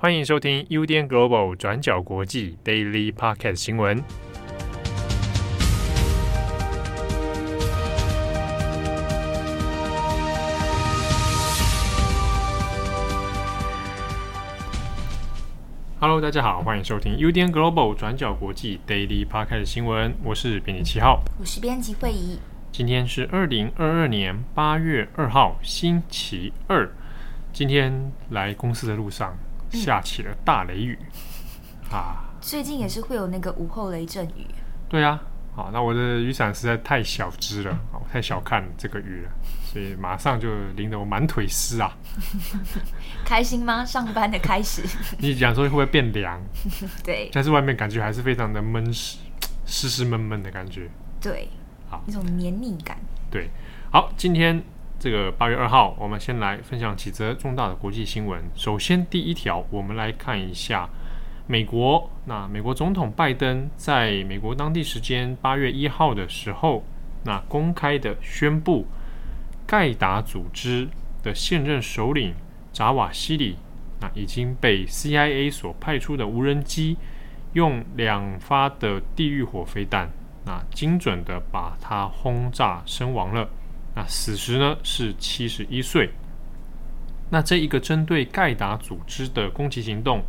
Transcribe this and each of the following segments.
欢迎收听 UDN Global 转角国际 Daily Podcast 新闻。Hello，大家好，欢迎收听 UDN Global 转角国际 Daily Podcast 新闻。我是编辑七号，我是编辑慧仪。今天是二零二二年八月二号，星期二。今天来公司的路上。下起了大雷雨，嗯、啊！最近也是会有那个午后雷阵雨。对啊，好，那我的雨伞实在太小只了，我太小看这个雨了，所以马上就淋得我满腿湿啊！开心吗？上班的开始？你讲说会不会变凉？对，但是外面感觉还是非常的闷湿，湿湿闷闷的感觉。对，好，一种黏腻感。对，好，今天。这个八月二号，我们先来分享几则重大的国际新闻。首先，第一条，我们来看一下美国。那美国总统拜登在美国当地时间八月一号的时候，那公开的宣布，盖达组织的现任首领扎瓦希里，那已经被 CIA 所派出的无人机用两发的地狱火飞弹，那精准的把他轰炸身亡了。那死时呢是七十一岁。那这一个针对盖达组织的攻击行动，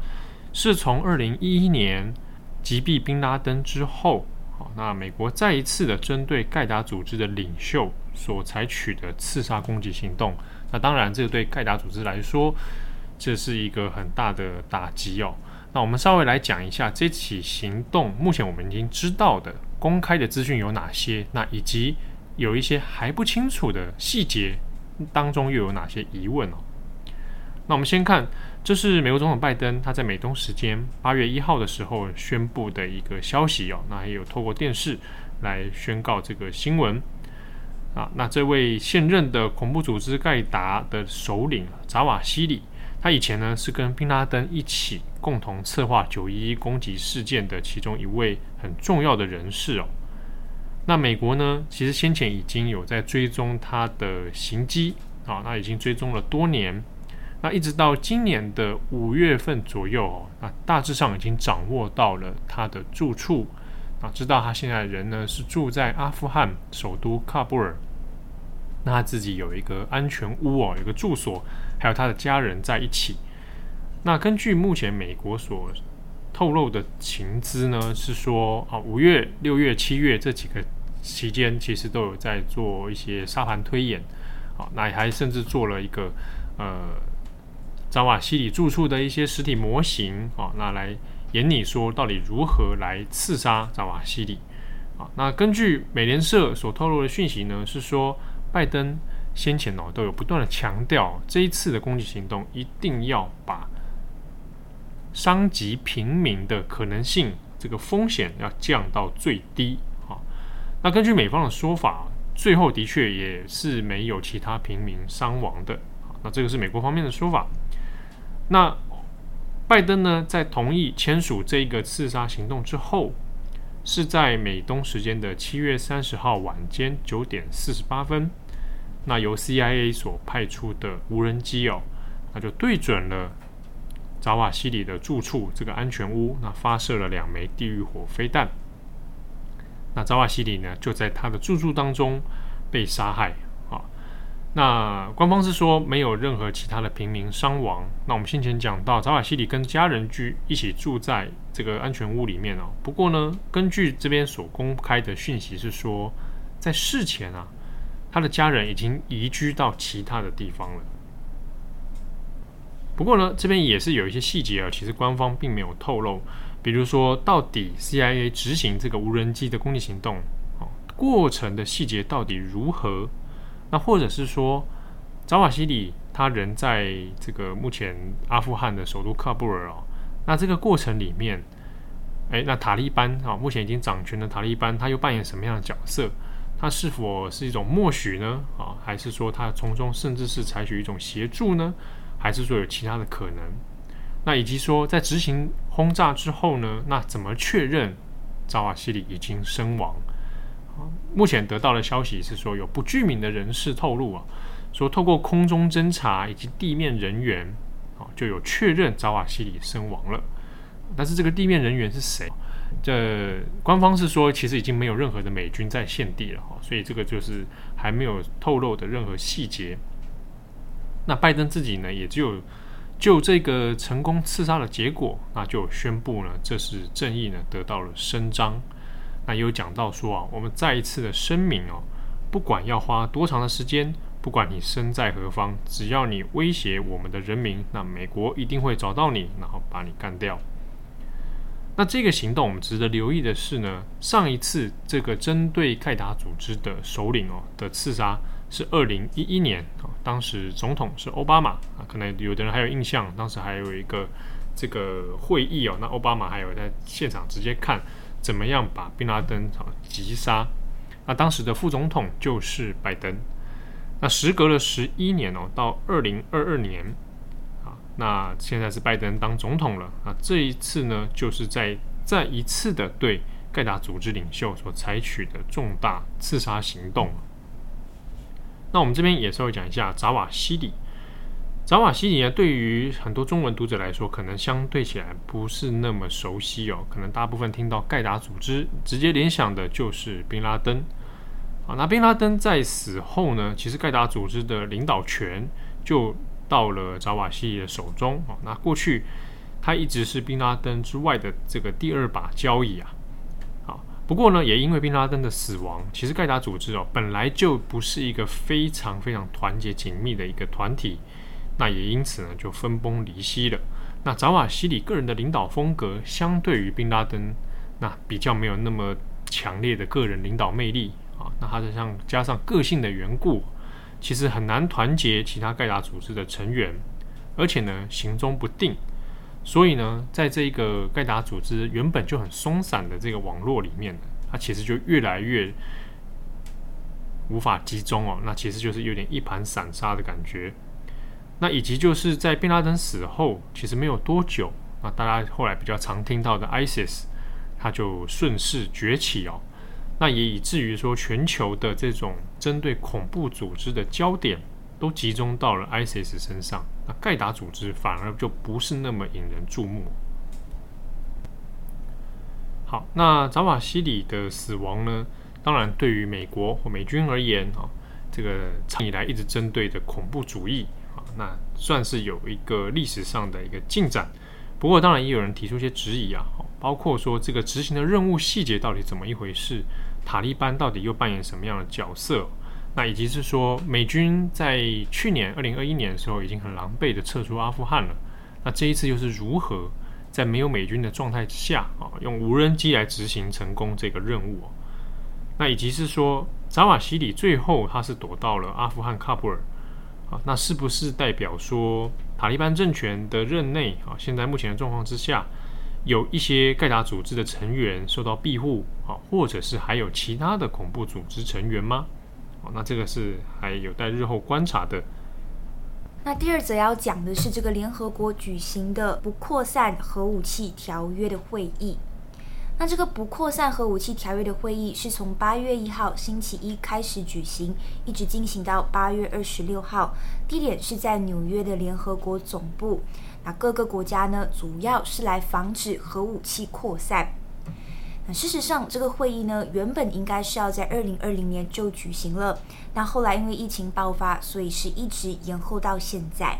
是从二零一一年击毙宾拉登之后，好，那美国再一次的针对盖达组织的领袖所采取的刺杀攻击行动。那当然，这个对盖达组织来说，这是一个很大的打击哦。那我们稍微来讲一下这起行动，目前我们已经知道的公开的资讯有哪些，那以及。有一些还不清楚的细节当中又有哪些疑问哦？那我们先看，这是美国总统拜登他在美东时间八月一号的时候宣布的一个消息哦。那也有透过电视来宣告这个新闻啊。那这位现任的恐怖组织盖达的首领扎瓦希里，他以前呢是跟宾拉登一起共同策划九一一攻击事件的其中一位很重要的人士哦。那美国呢，其实先前已经有在追踪他的行迹啊，那已经追踪了多年，那一直到今年的五月份左右哦，那大致上已经掌握到了他的住处啊，知道他现在人呢是住在阿富汗首都喀布尔，那他自己有一个安全屋哦，有个住所，还有他的家人在一起。那根据目前美国所透露的情资呢，是说啊，五月、六月、七月这几个。期间其实都有在做一些沙盘推演，好，那还甚至做了一个呃扎瓦希里住处的一些实体模型，啊，那来演你说到底如何来刺杀扎瓦希里，啊，那根据美联社所透露的讯息呢，是说拜登先前哦都有不断的强调，这一次的攻击行动一定要把伤及平民的可能性，这个风险要降到最低。那根据美方的说法，最后的确也是没有其他平民伤亡的。那这个是美国方面的说法。那拜登呢，在同意签署这个刺杀行动之后，是在美东时间的七月三十号晚间九点四十八分，那由 CIA 所派出的无人机哦，那就对准了扎瓦希里的住处这个安全屋，那发射了两枚地狱火飞弹。那扎瓦西里呢，就在他的住处当中被杀害啊。那官方是说没有任何其他的平民伤亡。那我们先前讲到，扎瓦西里跟家人居一起住在这个安全屋里面哦。不过呢，根据这边所公开的讯息是说，在事前啊，他的家人已经移居到其他的地方了。不过呢，这边也是有一些细节啊，其实官方并没有透露。比如说，到底 CIA 执行这个无人机的攻击行动，哦，过程的细节到底如何？那或者是说，扎瓦希里他人在这个目前阿富汗的首都喀布尔哦，那这个过程里面，诶，那塔利班啊，目前已经掌权的塔利班，他又扮演什么样的角色？他是否是一种默许呢？啊，还是说他从中甚至是采取一种协助呢？还是说有其他的可能？那以及说，在执行轰炸之后呢，那怎么确认扎瓦希里已经身亡？目前得到的消息是说，有不具名的人士透露啊，说透过空中侦察以及地面人员啊，就有确认扎瓦希里身亡了。但是这个地面人员是谁？这官方是说，其实已经没有任何的美军在现地了哈，所以这个就是还没有透露的任何细节。那拜登自己呢，也只有就这个成功刺杀的结果，那就宣布呢，这是正义呢得到了伸张。那有讲到说啊，我们再一次的声明哦，不管要花多长的时间，不管你身在何方，只要你威胁我们的人民，那美国一定会找到你，然后把你干掉。那这个行动，我们值得留意的是呢，上一次这个针对盖达组织的首领哦的刺杀是二零一一年啊，当时总统是奥巴马啊，可能有的人还有印象，当时还有一个这个会议哦，那奥巴马还有在现场直接看怎么样把宾拉登啊击杀，那当时的副总统就是拜登，那时隔了十一年哦，到二零二二年啊。那现在是拜登当总统了啊！这一次呢，就是在再一次的对盖达组织领袖所采取的重大刺杀行动。那我们这边也稍微讲一下扎瓦希里。扎瓦希里呢，对于很多中文读者来说，可能相对起来不是那么熟悉哦。可能大部分听到盖达组织，直接联想的就是宾拉登。啊，那宾拉登在死后呢，其实盖达组织的领导权就。到了扎瓦希里的手中啊，那过去他一直是宾拉登之外的这个第二把交椅啊。不过呢，也因为宾拉登的死亡，其实盖达组织哦本来就不是一个非常非常团结紧密的一个团体，那也因此呢就分崩离析了。那扎瓦希里个人的领导风格，相对于宾拉登，那比较没有那么强烈的个人领导魅力啊。那他是像加上个性的缘故。其实很难团结其他盖达组织的成员，而且呢行踪不定，所以呢，在这个盖达组织原本就很松散的这个网络里面，它其实就越来越无法集中哦。那其实就是有点一盘散沙的感觉。那以及就是在贝拉登死后，其实没有多久，那大家后来比较常听到的 ISIS，它就顺势崛起哦。那也以至于说，全球的这种针对恐怖组织的焦点都集中到了 ISIS 身上，那盖达组织反而就不是那么引人注目。好，那扎瓦西里的死亡呢，当然对于美国或美军而言啊，这个长以来一直针对的恐怖主义啊，那算是有一个历史上的一个进展。不过，当然也有人提出一些质疑啊，包括说这个执行的任务细节到底怎么一回事。塔利班到底又扮演什么样的角色？那以及是说，美军在去年二零二一年的时候已经很狼狈的撤出阿富汗了。那这一次又是如何在没有美军的状态之下啊，用无人机来执行成功这个任务？那以及是说，扎瓦希里最后他是躲到了阿富汗喀布尔啊，那是不是代表说塔利班政权的任内啊，现在目前的状况之下？有一些盖达组织的成员受到庇护啊，或者是还有其他的恐怖组织成员吗？那这个是还有待日后观察的。那第二则要讲的是这个联合国举行的不扩散核武器条约的会议。那这个不扩散核武器条约的会议是从八月一号星期一开始举行，一直进行到八月二十六号，地点是在纽约的联合国总部。那各个国家呢，主要是来防止核武器扩散。事实上，这个会议呢，原本应该是要在二零二零年就举行了，但后来因为疫情爆发，所以是一直延后到现在。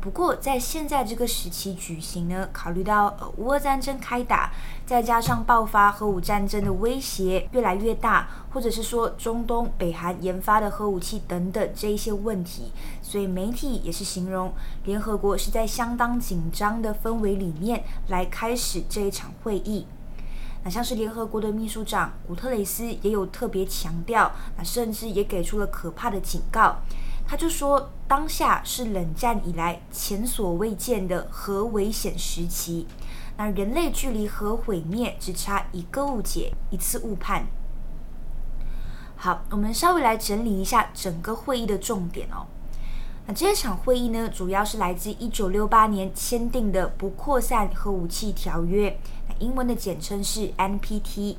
不过，在现在这个时期举行呢，考虑到呃，乌战争开打，再加上爆发核武战争的威胁越来越大，或者是说中东、北韩研发的核武器等等这一些问题，所以媒体也是形容联合国是在相当紧张的氛围里面来开始这一场会议。那像是联合国的秘书长古特雷斯也有特别强调，那甚至也给出了可怕的警告。他就说，当下是冷战以来前所未见的核危险时期。那人类距离核毁灭只差一个误解，一次误判。好，我们稍微来整理一下整个会议的重点哦。那这场会议呢，主要是来自一九六八年签订的不扩散核武器条约，英文的简称是 NPT。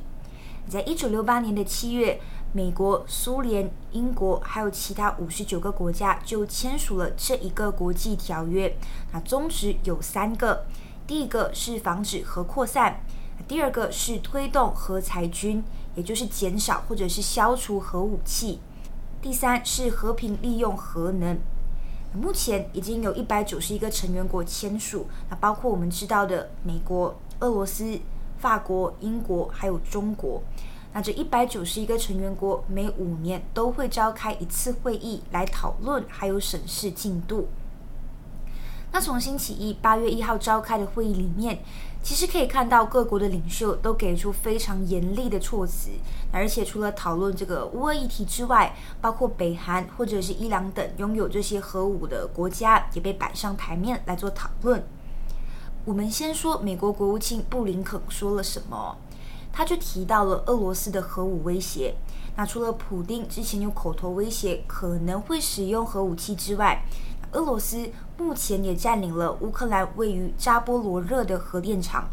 在一九六八年的七月，美国、苏联、英国还有其他五十九个国家就签署了这一个国际条约。那宗旨有三个：第一个是防止核扩散；第二个是推动核裁军，也就是减少或者是消除核武器；第三是和平利用核能。目前已经有一百九十一个成员国签署，那包括我们知道的美国、俄罗斯、法国、英国还有中国。那这一百九十一个成员国每五年都会召开一次会议来讨论，还有审视进度。那从星期一八月一号召开的会议里面，其实可以看到各国的领袖都给出非常严厉的措辞，而且除了讨论这个乌俄议题之外，包括北韩或者是伊朗等拥有这些核武的国家也被摆上台面来做讨论。我们先说美国国务卿布林肯说了什么。他就提到了俄罗斯的核武威胁。那除了普丁之前有口头威胁可能会使用核武器之外，俄罗斯目前也占领了乌克兰位于扎波罗热的核电厂。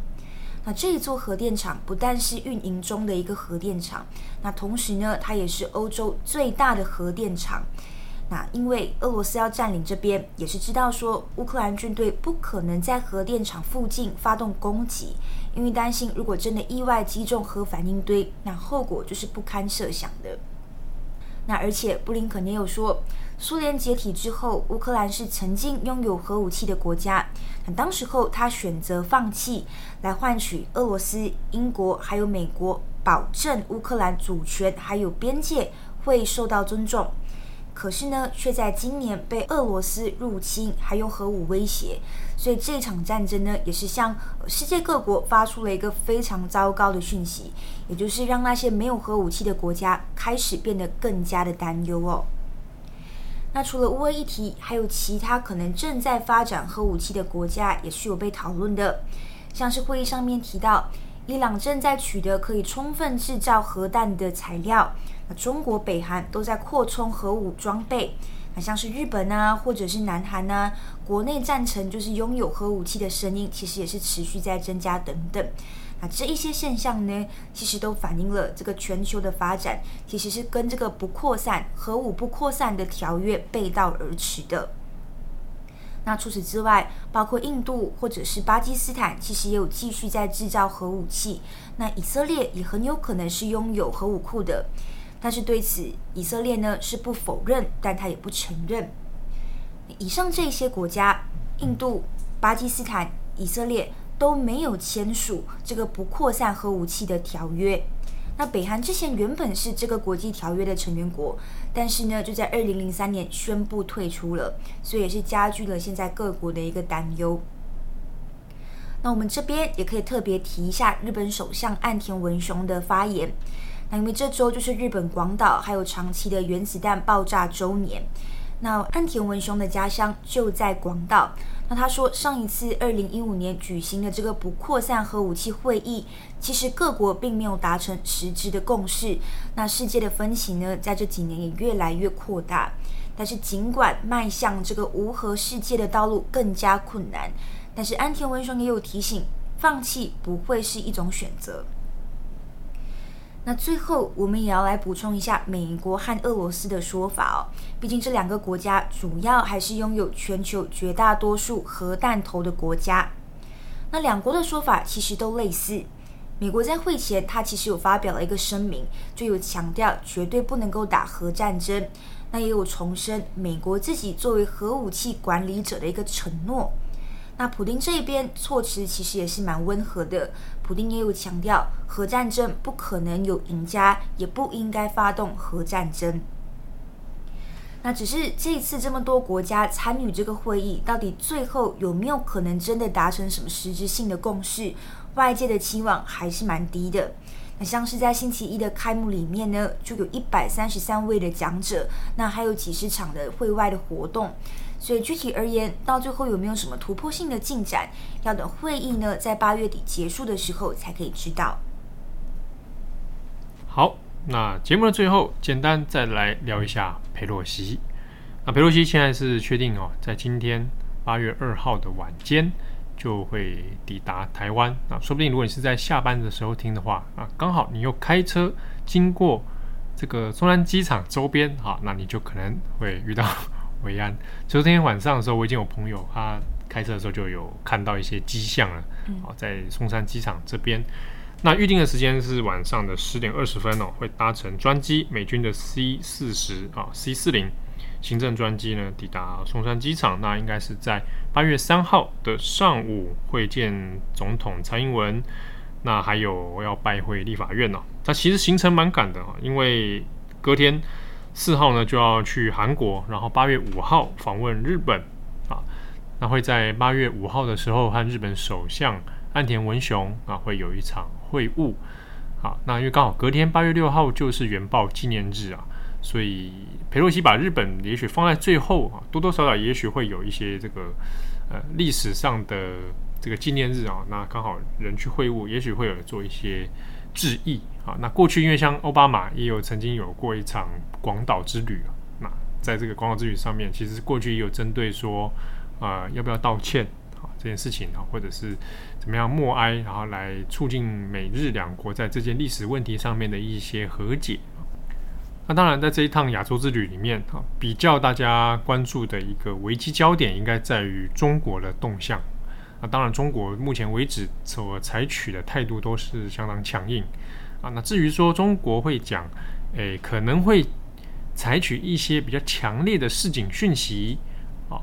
那这一座核电厂不但是运营中的一个核电厂，那同时呢，它也是欧洲最大的核电厂。那因为俄罗斯要占领这边，也是知道说乌克兰军队不可能在核电厂附近发动攻击。因为担心，如果真的意外击中核反应堆，那后果就是不堪设想的。那而且布林肯也有说，苏联解体之后，乌克兰是曾经拥有核武器的国家。那当时候他选择放弃，来换取俄罗斯、英国还有美国保证乌克兰主权还有边界会受到尊重。可是呢，却在今年被俄罗斯入侵，还有核武威胁，所以这场战争呢，也是向世界各国发出了一个非常糟糕的讯息，也就是让那些没有核武器的国家开始变得更加的担忧哦。那除了乌俄议题，还有其他可能正在发展核武器的国家也是有被讨论的，像是会议上面提到，伊朗正在取得可以充分制造核弹的材料。那中国、北韩都在扩充核武装备，那像是日本啊，或者是南韩啊，国内赞成就是拥有核武器的声音，其实也是持续在增加等等。那这一些现象呢，其实都反映了这个全球的发展，其实是跟这个不扩散、核武不扩散的条约背道而驰的。那除此之外，包括印度或者是巴基斯坦，其实也有继续在制造核武器。那以色列也很有可能是拥有核武库的。但是对此，以色列呢是不否认，但他也不承认。以上这些国家，印度、巴基斯坦、以色列都没有签署这个不扩散核武器的条约。那北韩之前原本是这个国际条约的成员国，但是呢就在二零零三年宣布退出了，所以也是加剧了现在各国的一个担忧。那我们这边也可以特别提一下日本首相岸田文雄的发言。那因为这周就是日本广岛还有长崎的原子弹爆炸周年，那岸田文雄的家乡就在广岛。那他说，上一次二零一五年举行的这个不扩散核武器会议，其实各国并没有达成实质的共识。那世界的分歧呢，在这几年也越来越扩大。但是尽管迈向这个无核世界的道路更加困难，但是安田文雄也有提醒，放弃不会是一种选择。那最后，我们也要来补充一下美国和俄罗斯的说法哦。毕竟这两个国家主要还是拥有全球绝大多数核弹头的国家。那两国的说法其实都类似。美国在会前，他其实有发表了一个声明，就有强调绝对不能够打核战争。那也有重申美国自己作为核武器管理者的一个承诺。那普丁这一边措辞其实也是蛮温和的，普丁也有强调核战争不可能有赢家，也不应该发动核战争。那只是这一次这么多国家参与这个会议，到底最后有没有可能真的达成什么实质性的共识？外界的期望还是蛮低的。那像是在星期一的开幕里面呢，就有一百三十三位的讲者，那还有几十场的会外的活动。所以具体而言，到最后有没有什么突破性的进展，要等会议呢在八月底结束的时候才可以知道。好，那节目的最后，简单再来聊一下佩洛西。那佩洛西现在是确定哦，在今天八月二号的晚间就会抵达台湾。啊，说不定如果你是在下班的时候听的话，啊，刚好你又开车经过这个中南机场周边哈，那你就可能会遇到维安。昨天晚上的时候，我已经有朋友他开车的时候就有看到一些迹象了，嗯，在松山机场这边。那预定的时间是晚上的十点二十分哦，会搭乘专机美军的 C 四十啊 C 四零行政专机呢抵达松山机场。那应该是在八月三号的上午会见总统蔡英文。那还有要拜会立法院呢。它其实行程蛮赶的啊，因为隔天四号呢就要去韩国，然后八月五号访问日本啊。那会在八月五号的时候和日本首相岸田文雄啊会有一场。会晤，好，那因为刚好隔天八月六号就是原爆纪念日啊，所以裴洛西把日本也许放在最后啊，多多少少也许会有一些这个呃历史上的这个纪念日啊，那刚好人去会晤，也许会有做一些致意啊。那过去因为像奥巴马也有曾经有过一场广岛之旅，那在这个广岛之旅上面，其实过去也有针对说啊、呃、要不要道歉啊。这件事情啊，或者是怎么样默哀，然后来促进美日两国在这件历史问题上面的一些和解。那当然，在这一趟亚洲之旅里面啊，比较大家关注的一个危机焦点，应该在于中国的动向。那当然，中国目前为止所采取的态度都是相当强硬啊。那至于说中国会讲，诶，可能会采取一些比较强烈的示警讯息啊。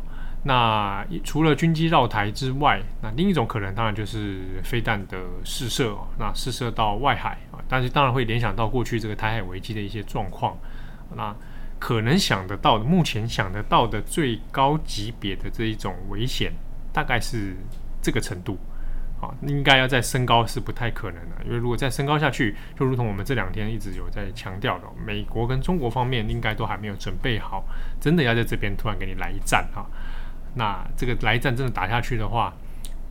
那除了军机绕台之外，那另一种可能当然就是飞弹的试射，那试射到外海啊，但是当然会联想到过去这个台海危机的一些状况。那可能想得到的，目前想得到的最高级别的这一种危险，大概是这个程度啊，应该要再升高是不太可能的，因为如果再升高下去，就如同我们这两天一直有在强调的，美国跟中国方面应该都还没有准备好，真的要在这边突然给你来一战哈。那这个来一战真的打下去的话，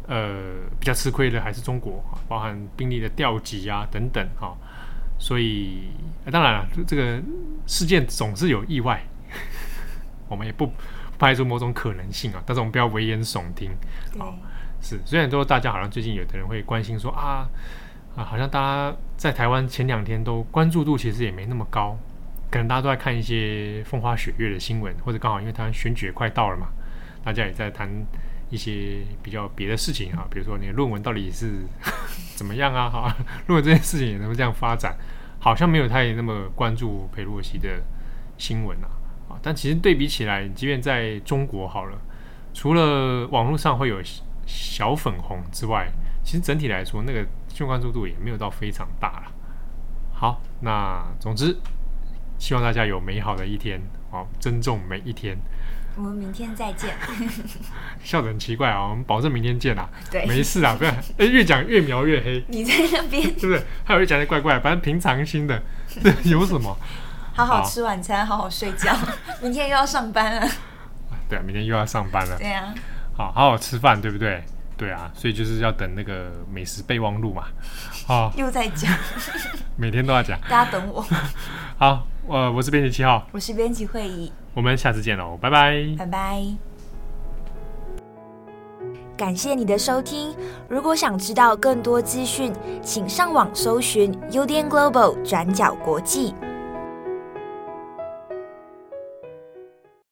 呃，比较吃亏的还是中国，包含兵力的调集啊等等哈。所以，当然了，这个事件总是有意外，我们也不排除某种可能性啊。但是我们不要危言耸听啊。是，虽然说大家好像最近有的人会关心说啊啊，好像大家在台湾前两天都关注度其实也没那么高，可能大家都在看一些风花雪月的新闻，或者刚好因为台湾选举也快到了嘛。大家也在谈一些比较别的事情啊，比如说你的论文到底是 怎么样啊？哈，论文这件事情也能够这样发展，好像没有太那么关注裴洛西的新闻啊。啊，但其实对比起来，即便在中国好了，除了网络上会有小粉红之外，其实整体来说，那个新闻关注度也没有到非常大了。好，那总之，希望大家有美好的一天，好，珍重每一天。我们明天再见。笑得很奇怪啊！我们保证明天见啊。对，没事啊，不要。哎，越讲越描越黑。你在那边，是不是？还有人讲的怪怪，反正平常心的，这有什么？好好吃晚餐，好好睡觉。明天又要上班了。对啊，明天又要上班了。对啊。好好好吃饭，对不对？对啊，所以就是要等那个美食备忘录嘛。好，又在讲。每天都要讲。大家等我。好，呃，我是编辑七号，我是编辑慧仪。我们下次见喽，拜拜，拜拜。感谢你的收听。如果想知道更多资讯，请上网搜寻 UDN Global 转角国际。